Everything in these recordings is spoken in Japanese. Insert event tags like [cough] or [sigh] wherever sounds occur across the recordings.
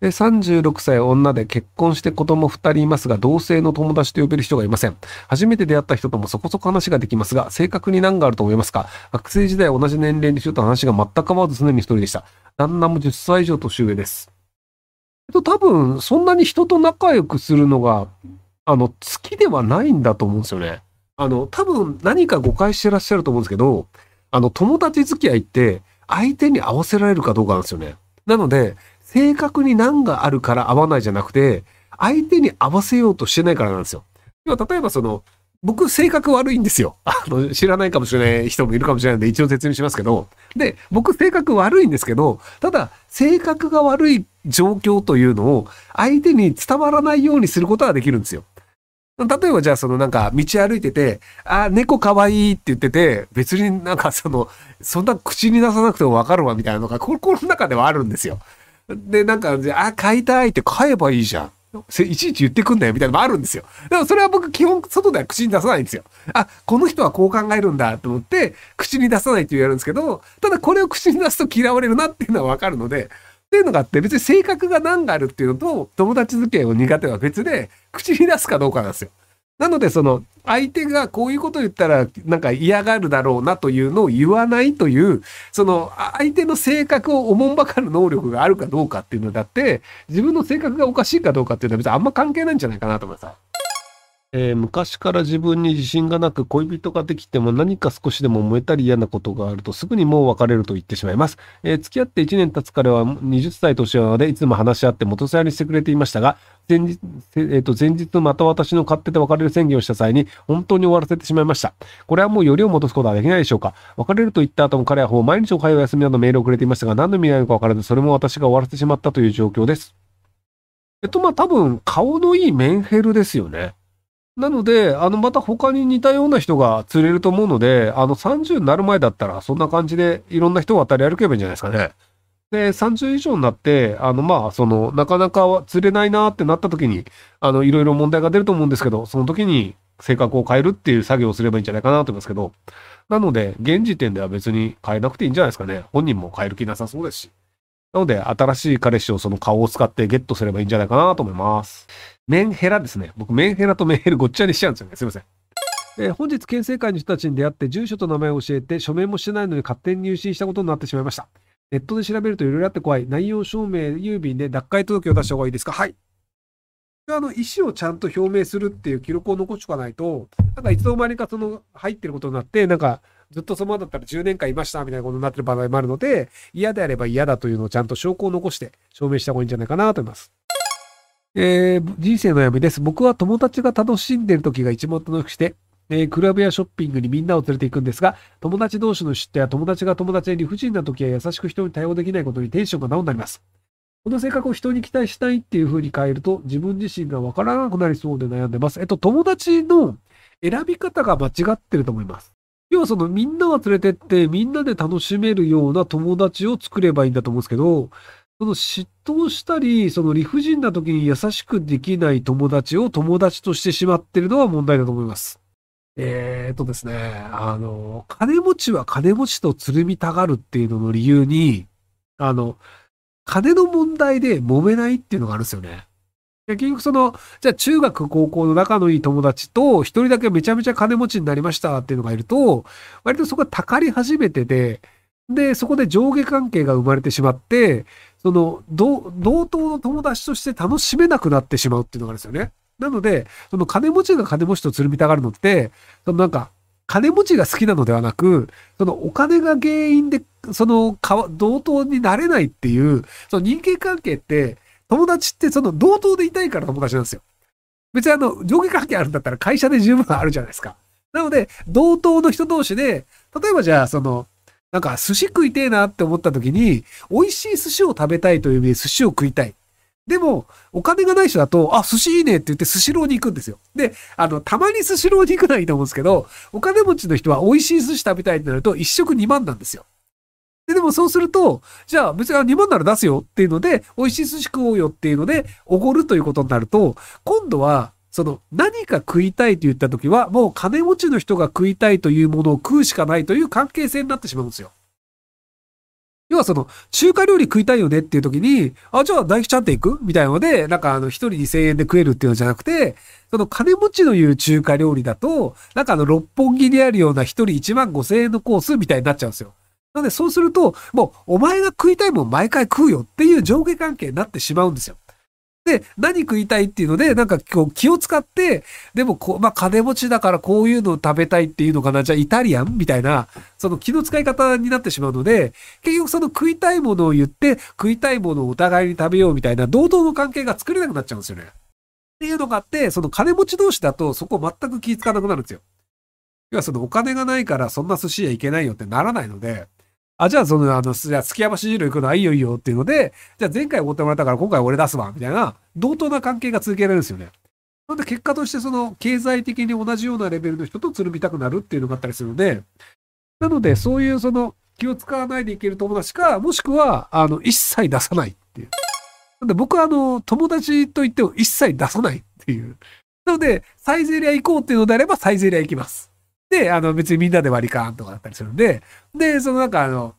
36歳女で結婚して子供2人いますが、同性の友達と呼べる人がいません。初めて出会った人ともそこそこ話ができますが、正確に何があると思いますか？学生時代同じ年齢の人と話が全く変わらず常に一人でした。旦那も10歳以上年上です。えっと、多分、そんなに人と仲良くするのが、あの、好きではないんだと思うんですよね。あの、多分何か誤解してらっしゃると思うんですけど、あの、友達付き合いって相手に合わせられるかどうかなんですよね。なので、正確に何があるから合わないじゃなくて、相手に合わせようとしてないからなんですよ。要は例えばその、僕性格悪いんですよ。[laughs] あの、知らないかもしれない人もいるかもしれないので一応説明しますけど。で、僕性格悪いんですけど、ただ、性格が悪い状況というのを相手に伝わらないようにすることはできるんですよ。例えばじゃあそのなんか道歩いてて、あ、猫かわいいって言ってて、別になんかその、そんな口に出さなくてもわかるわみたいなのが心 [laughs] の中ではあるんですよ。で、なんか、あ、買いたいって買えばいいじゃん。いちいち言ってくんなよみたいなのもあるんですよ。でもそれは僕基本外では口に出さないんですよ。あ、この人はこう考えるんだと思って口に出さないって言われるんですけど、ただこれを口に出すと嫌われるなっていうのはわかるので、っていうのがあって別に性格が何があるっていうのと友達付き合いを苦手は別で口に出すかどうかなんですよ。なのでその相手がこういうこと言ったらなんか嫌がるだろうなというのを言わないというその相手の性格をおもんばかる能力があるかどうかっていうのだって自分の性格がおかしいかどうかっていうのは別にあんま関係ないんじゃないかなと思います。えー、昔から自分に自信がなく恋人ができても何か少しでも燃えたり嫌なことがあるとすぐにもう別れると言ってしまいます。えー、付き合って1年経つ彼は20歳年上でいつも話し合って元さやにしてくれていましたが、前日、えー、と前日また私の勝手で別れる宣言をした際に本当に終わらせてしまいました。これはもうよりを戻すことはできないでしょうか。別れると言った後も彼はほぼ毎日おはよう休みなどメールをくれていましたが何の意味なのかわからずそれも私が終わらせてしまったという状況です。えっとまあ多分顔のいいメンヘルですよね。なので、あの、また他に似たような人が釣れると思うので、あの、30になる前だったら、そんな感じでいろんな人を渡り歩けばいいんじゃないですかね。で、30以上になって、あの、まあ、その、なかなか釣れないなってなった時に、あの、いろいろ問題が出ると思うんですけど、その時に性格を変えるっていう作業をすればいいんじゃないかなと思いますけど、なので、現時点では別に変えなくていいんじゃないですかね。本人も変える気なさそうですし。なので、新しい彼氏をその顔を使ってゲットすればいいんじゃないかなと思います。メンヘラですね。僕、メンヘラとメンヘルごっちゃにしちゃうんですよね。すいません。えー、本日、県政会の人たちに出会って、住所と名前を教えて、署名もしてないのに勝手に入信したことになってしまいました。ネットで調べるといろいろあって怖い。内容証明、郵便で脱会届を出した方がいいですか？はい。あの、意思をちゃんと表明するっていう記録を残しておかないと、なんかいつの間にかその入ってることになって、なんかずっとそのままだったら10年間いましたみたいなことになってる場合もあるので、嫌であれば嫌だというのをちゃんと証拠を残して証明した方がいいんじゃないかなと思います。えー、人生の闇です。僕は友達が楽しんでる時が一番楽しくして、えー、クラブやショッピングにみんなを連れて行くんですが、友達同士の嫉妬や友達が友達で理不尽な時は優しく人に対応できないことにテンションがダウンになります。この性格を人に期待したいっていう風に変えると、自分自身がわからなくなりそうで悩んでます。えっと、友達の選び方が間違ってると思います。要はそのみんなが連れてってみんなで楽しめるような友達を作ればいいんだと思うんですけど、その嫉妬したり、その理不尽な時に優しくできない友達を友達としてしまってるのは問題だと思います。えー、とですね、あの、金持ちは金持ちとつるみたがるっていうのの理由に、あの、金の問題で揉めないっていうのがあるんですよね。結局その、じゃあ中学高校の仲のいい友達と一人だけめちゃめちゃ金持ちになりましたっていうのがいると、割とそこがたかり始めてて、で、そこで上下関係が生まれてしまって、その、同等の友達として楽しめなくなってしまうっていうのがあるんですよね。なので、その金持ちが金持ちとつるみたがるのって、そのなんか、金持ちが好きなのではなく、そのお金が原因で、その、同等になれないっていう、その人間関係って、友達ってその同等でいたいから友達なんですよ。別にあの、上下関係あるんだったら会社で十分あるじゃないですか。なので、同等の人同士で、例えばじゃあ、その、なんか寿司食いてえなって思った時に、美味しい寿司を食べたいという意味で寿司を食いたい。でも、お金がない人だと、あ、寿司いいねって言って寿司ローに行くんですよ。で、あの、たまに寿司ローに行くのはいいと思うんですけど、お金持ちの人は美味しい寿司食べたいってなると、一食2万なんですよ。で、でもそうすると、じゃあ別に2万なら出すよっていうので、美味しい寿司食おうよっていうので、おごるということになると、今度は、その何か食いたいと言った時は、もう金持ちの人が食いたいというものを食うしかないという関係性になってしまうんですよ。要はその、中華料理食いたいよねっていう時に、あ、じゃあ大吉ちゃんって行くみたいなので、なんかあの、一人2000円で食えるっていうのじゃなくて、その金持ちの言う中華料理だと、なんかあの、六本木にあるような一人1万5000円のコースみたいになっちゃうんですよ。なのでそうすると、もう、お前が食いたいもん毎回食うよっていう上下関係になってしまうんですよ。で、何食いたいっていうので、なんかこう気を使って、でもこう、まあ金持ちだからこういうのを食べたいっていうのかな、じゃあイタリアンみたいな、その気の使い方になってしまうので、結局その食いたいものを言って、食いたいものをお互いに食べようみたいな、堂々の関係が作れなくなっちゃうんですよね。っていうのがあって、その金持ち同士だとそこ全く気使わなくなるんですよ。要はそのお金がないからそんな寿司屋行けないよってならないので、あ、じゃあその、あの、じゃあ、月山市汁行くのはいいよいいよっていうので、じゃあ前回おってもらったから今回俺出すわ、みたいな、同等な関係が続けられるんですよね。なので結果としてその、経済的に同じようなレベルの人とつるみたくなるっていうのがあったりするので、なのでそういうその、気を使わないでいける友達か、もしくは、あの、一切出さないっていう。なので僕はあの、友達と言っても一切出さないっていう。なので、サイゼリア行こうっていうのであれば、サイゼリア行きます。で、あの、別にみんなで割り勘とかだったりするんで、で、そのなんかあの、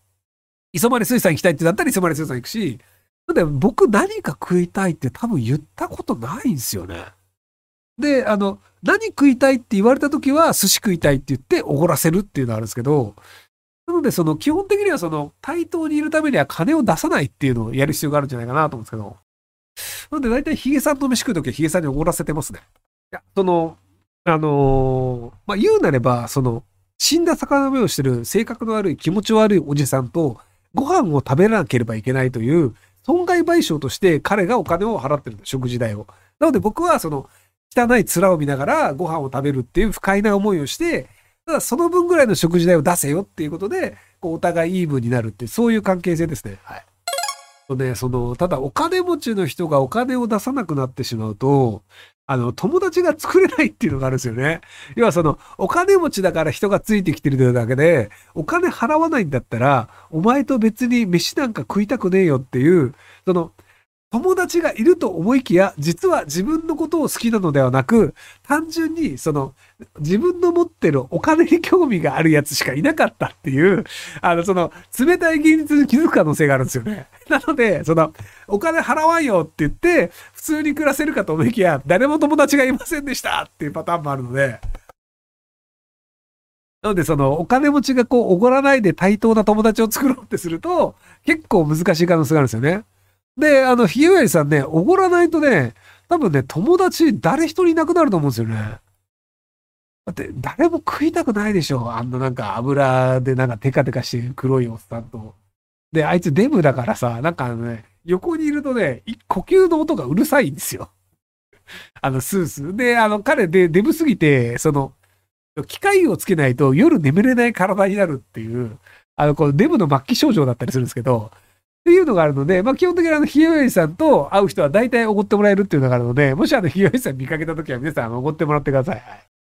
磯丸水産行きたいってなったら磯丸水産行くし、なんで僕何か食いたいって多分言ったことないんですよね。で、あの、何食いたいって言われた時は寿司食いたいって言っておごらせるっていうのがあるんですけど、なのでその基本的にはその対等にいるためには金を出さないっていうのをやる必要があるんじゃないかなと思うんですけど。なので大体ヒゲさんと飯食う時はヒゲさんにおごらせてますね。いや、その、あのー、まあ、言うなれば、その、死んだ魚目をしてる性格の悪い気持ち悪いおじさんとご飯を食べなければいけないという損害賠償として彼がお金を払ってるんだ、食事代を。なので僕はその汚い面を見ながらご飯を食べるっていう不快な思いをして、ただその分ぐらいの食事代を出せよっていうことで、こうお互いイーブンになるって、そういう関係性ですね。はい。ね、その、ただお金持ちの人がお金を出さなくなってしまうと、あの、友達が作れないっていうのがあるんですよね。要はその、お金持ちだから人がついてきてるというだけで、お金払わないんだったら、お前と別に飯なんか食いたくねえよっていう、その、友達がいると思いきや、実は自分のことを好きなのではなく、単純に、その、自分の持ってるお金に興味があるやつしかいなかったっていう、あの、その、冷たい現実に気づく可能性があるんですよね。[laughs] なので、その、お金払わんよって言って、普通に暮らせるかと思いきや、誰も友達がいませんでしたっていうパターンもあるので、なので、その、お金持ちがこう、おごらないで対等な友達を作ろうってすると、結構難しい可能性があるんですよね。で、あの、ひよやりさんね、おごらないとね、多分ね、友達誰一人いなくなると思うんですよね。だって、誰も食いたくないでしょ。あんななんか油でなんかテカテカしてる黒いおっさんと。で、あいつデブだからさ、なんかあのね、横にいるとね、呼吸の音がうるさいんですよ。[laughs] あの、スースー。で、あの、彼でデブすぎて、その、機械をつけないと夜眠れない体になるっていう、あの、このデブの末期症状だったりするんですけど、っていうのがあるので、まあ基本的にあの、ひよよりさんと会う人は大体おごってもらえるっていうのがあるので、もしあの、ひよよりさん見かけた時は皆さんおごってもらってください。はい